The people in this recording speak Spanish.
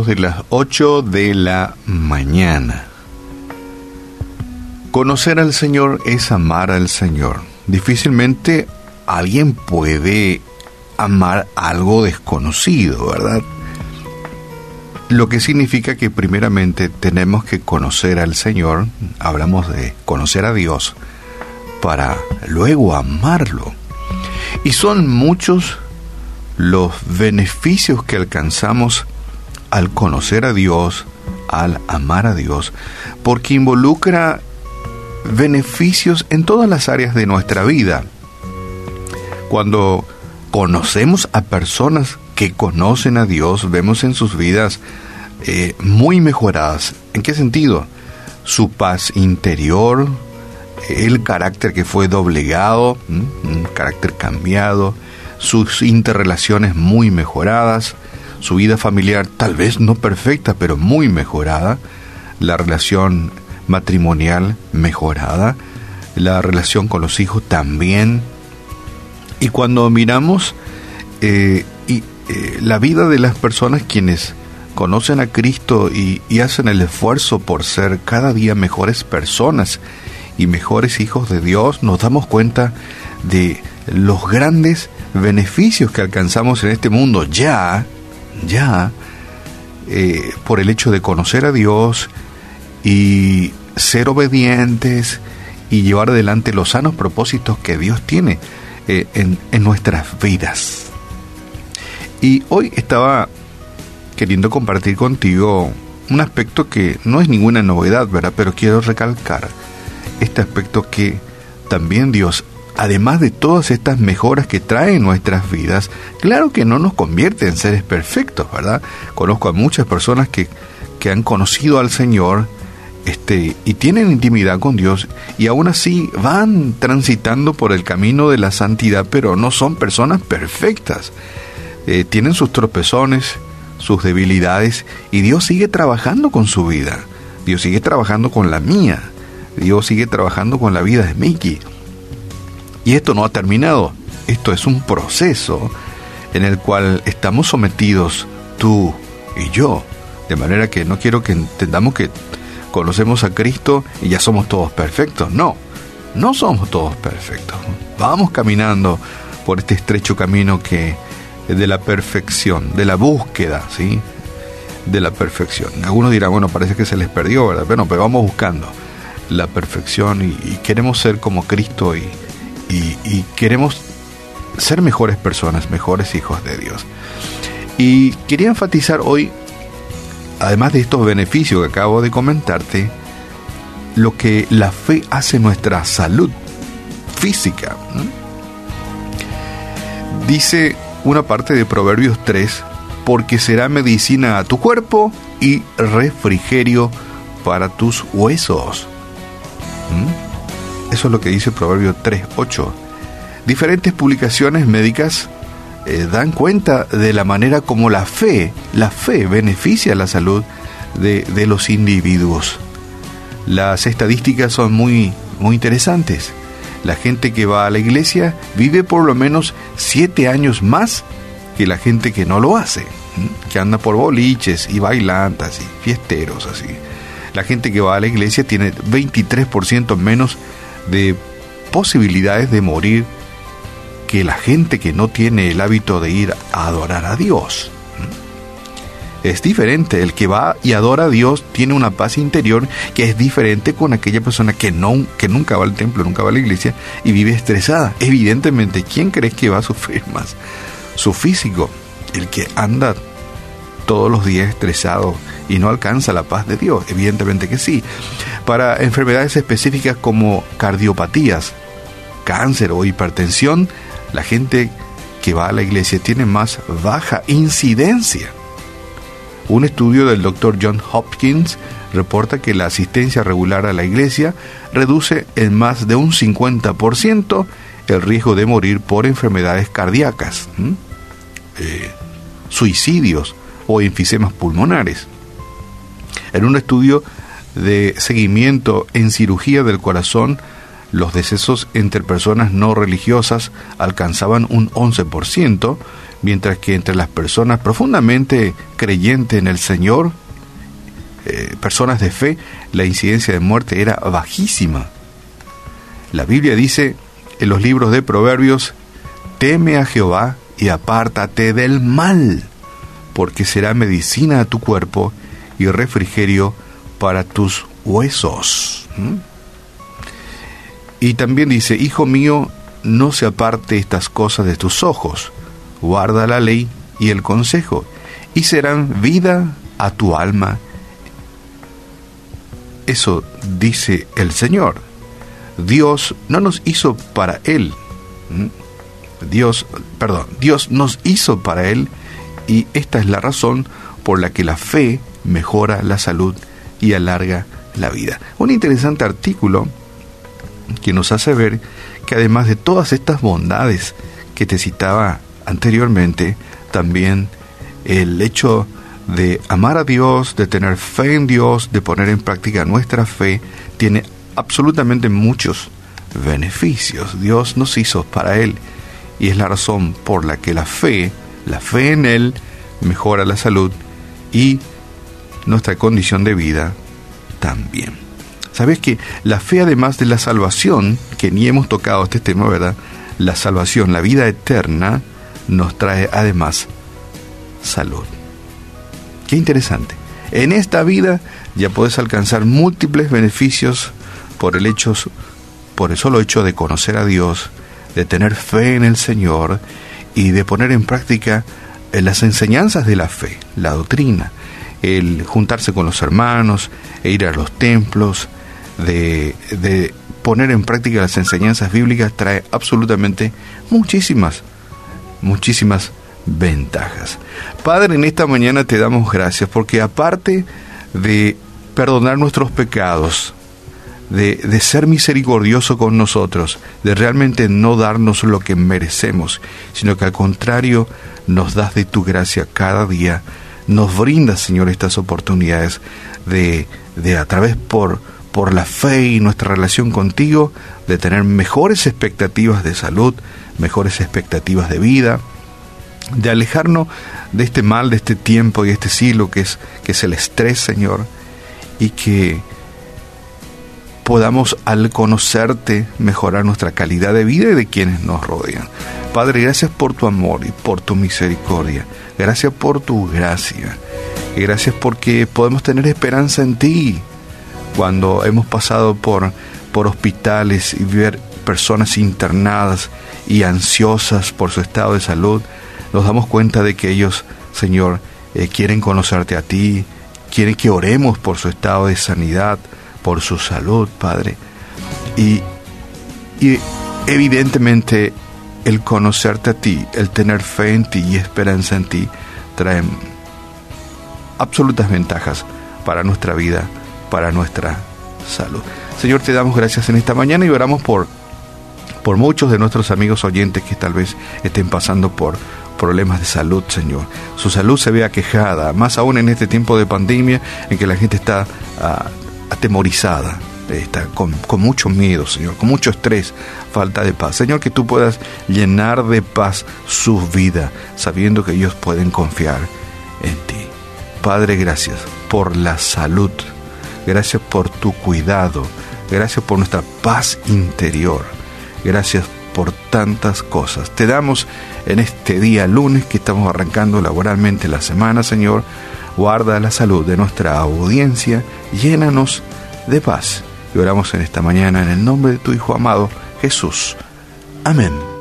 de las 8 de la mañana. Conocer al Señor es amar al Señor. Difícilmente alguien puede amar algo desconocido, ¿verdad? Lo que significa que primeramente tenemos que conocer al Señor, hablamos de conocer a Dios, para luego amarlo. Y son muchos los beneficios que alcanzamos al conocer a Dios, al amar a Dios, porque involucra beneficios en todas las áreas de nuestra vida. Cuando conocemos a personas que conocen a Dios, vemos en sus vidas eh, muy mejoradas. ¿En qué sentido? Su paz interior, el carácter que fue doblegado, un carácter cambiado, sus interrelaciones muy mejoradas, su vida familiar tal vez no perfecta, pero muy mejorada, la relación matrimonial mejorada, la relación con los hijos también. Y cuando miramos eh, y, eh, la vida de las personas quienes conocen a Cristo y, y hacen el esfuerzo por ser cada día mejores personas y mejores hijos de Dios, nos damos cuenta de los grandes beneficios que alcanzamos en este mundo ya, ya, eh, por el hecho de conocer a Dios y ser obedientes y llevar adelante los sanos propósitos que Dios tiene eh, en, en nuestras vidas. Y hoy estaba queriendo compartir contigo un aspecto que no es ninguna novedad, ¿verdad? Pero quiero recalcar este aspecto que también Dios además de todas estas mejoras que trae en nuestras vidas, claro que no nos convierte en seres perfectos, ¿verdad? Conozco a muchas personas que, que han conocido al Señor este, y tienen intimidad con Dios y aún así van transitando por el camino de la santidad, pero no son personas perfectas. Eh, tienen sus tropezones, sus debilidades y Dios sigue trabajando con su vida. Dios sigue trabajando con la mía. Dios sigue trabajando con la vida de Mickey. Y esto no ha terminado, esto es un proceso en el cual estamos sometidos tú y yo. De manera que no quiero que entendamos que conocemos a Cristo y ya somos todos perfectos. No, no somos todos perfectos. Vamos caminando por este estrecho camino que es de la perfección, de la búsqueda, ¿sí? De la perfección. Algunos dirán, bueno, parece que se les perdió, ¿verdad? Bueno, pero vamos buscando la perfección y, y queremos ser como Cristo y, y, queremos ser mejores personas, mejores hijos de Dios. Y quería enfatizar hoy, además de estos beneficios que acabo de comentarte, lo que la fe hace nuestra salud física. Dice una parte de Proverbios 3, porque será medicina a tu cuerpo y refrigerio para tus huesos. Eso es lo que dice Proverbio 3.8. Diferentes publicaciones médicas eh, dan cuenta de la manera como la fe, la fe beneficia la salud de, de los individuos. Las estadísticas son muy, muy interesantes. La gente que va a la iglesia vive por lo menos siete años más que la gente que no lo hace, que anda por boliches y bailantas y fiesteros así. La gente que va a la iglesia tiene 23% menos de posibilidades de morir que la gente que no tiene el hábito de ir a adorar a Dios. Es diferente, el que va y adora a Dios tiene una paz interior que es diferente con aquella persona que, no, que nunca va al templo, nunca va a la iglesia y vive estresada. Evidentemente, ¿quién crees que va a sufrir más? Su físico, el que anda todos los días estresado y no alcanza la paz de Dios? Evidentemente que sí. Para enfermedades específicas como cardiopatías, cáncer o hipertensión, la gente que va a la iglesia tiene más baja incidencia. Un estudio del Dr. John Hopkins reporta que la asistencia regular a la iglesia reduce en más de un 50% el riesgo de morir por enfermedades cardíacas, eh, suicidios o enfisemas pulmonares. En un estudio de seguimiento en cirugía del corazón, los decesos entre personas no religiosas alcanzaban un 11%, mientras que entre las personas profundamente creyentes en el Señor, eh, personas de fe, la incidencia de muerte era bajísima. La Biblia dice en los libros de Proverbios, teme a Jehová y apártate del mal, porque será medicina a tu cuerpo y refrigerio para tus huesos. Y también dice, Hijo mío, no se aparte estas cosas de tus ojos, guarda la ley y el consejo, y serán vida a tu alma. Eso dice el Señor. Dios no nos hizo para Él. Dios, perdón, Dios nos hizo para Él y esta es la razón por la que la fe mejora la salud y alarga la vida. Un interesante artículo que nos hace ver que además de todas estas bondades que te citaba anteriormente, también el hecho de amar a Dios, de tener fe en Dios, de poner en práctica nuestra fe, tiene absolutamente muchos beneficios. Dios nos hizo para Él y es la razón por la que la fe, la fe en Él, mejora la salud y nuestra condición de vida también. Sabes que la fe, además de la salvación, que ni hemos tocado este tema, ¿verdad? La salvación, la vida eterna, nos trae además salud. Qué interesante. En esta vida ya puedes alcanzar múltiples beneficios por el hecho, por el solo hecho de conocer a Dios, de tener fe en el Señor y de poner en práctica las enseñanzas de la fe, la doctrina, el juntarse con los hermanos, e ir a los templos, de, de poner en práctica las enseñanzas bíblicas trae absolutamente muchísimas, muchísimas ventajas. Padre, en esta mañana te damos gracias porque aparte de perdonar nuestros pecados, de, de, ser misericordioso con nosotros, de realmente no darnos lo que merecemos, sino que al contrario nos das de tu gracia cada día, nos brindas, Señor, estas oportunidades de, de a través por, por la fe y nuestra relación contigo, de tener mejores expectativas de salud, mejores expectativas de vida, de alejarnos de este mal, de este tiempo y este siglo que es, que es el estrés, Señor, y que podamos al conocerte mejorar nuestra calidad de vida y de quienes nos rodean. Padre, gracias por tu amor y por tu misericordia. Gracias por tu gracia. Y gracias porque podemos tener esperanza en ti cuando hemos pasado por, por hospitales y ver personas internadas y ansiosas por su estado de salud, nos damos cuenta de que ellos, Señor, eh, quieren conocerte a ti, quieren que oremos por su estado de sanidad, por su salud, Padre. Y, y evidentemente el conocerte a ti, el tener fe en ti y esperanza en ti, traen absolutas ventajas para nuestra vida, para nuestra salud. Señor, te damos gracias en esta mañana y oramos por, por muchos de nuestros amigos oyentes que tal vez estén pasando por problemas de salud, Señor. Su salud se vea quejada, más aún en este tiempo de pandemia en que la gente está ah, atemorizada, está con, con, mucho miedo, Señor, con mucho estrés, falta de paz. Señor, que tú puedas llenar de paz su vida, sabiendo que ellos pueden confiar en ti. Padre, gracias por la salud, gracias por tu cuidado, gracias por nuestra paz interior, gracias por tantas cosas. Te damos en este día lunes que estamos arrancando laboralmente la semana, Señor. Guarda la salud de nuestra audiencia, llénanos de paz. Y oramos en esta mañana en el nombre de tu Hijo amado, Jesús. Amén.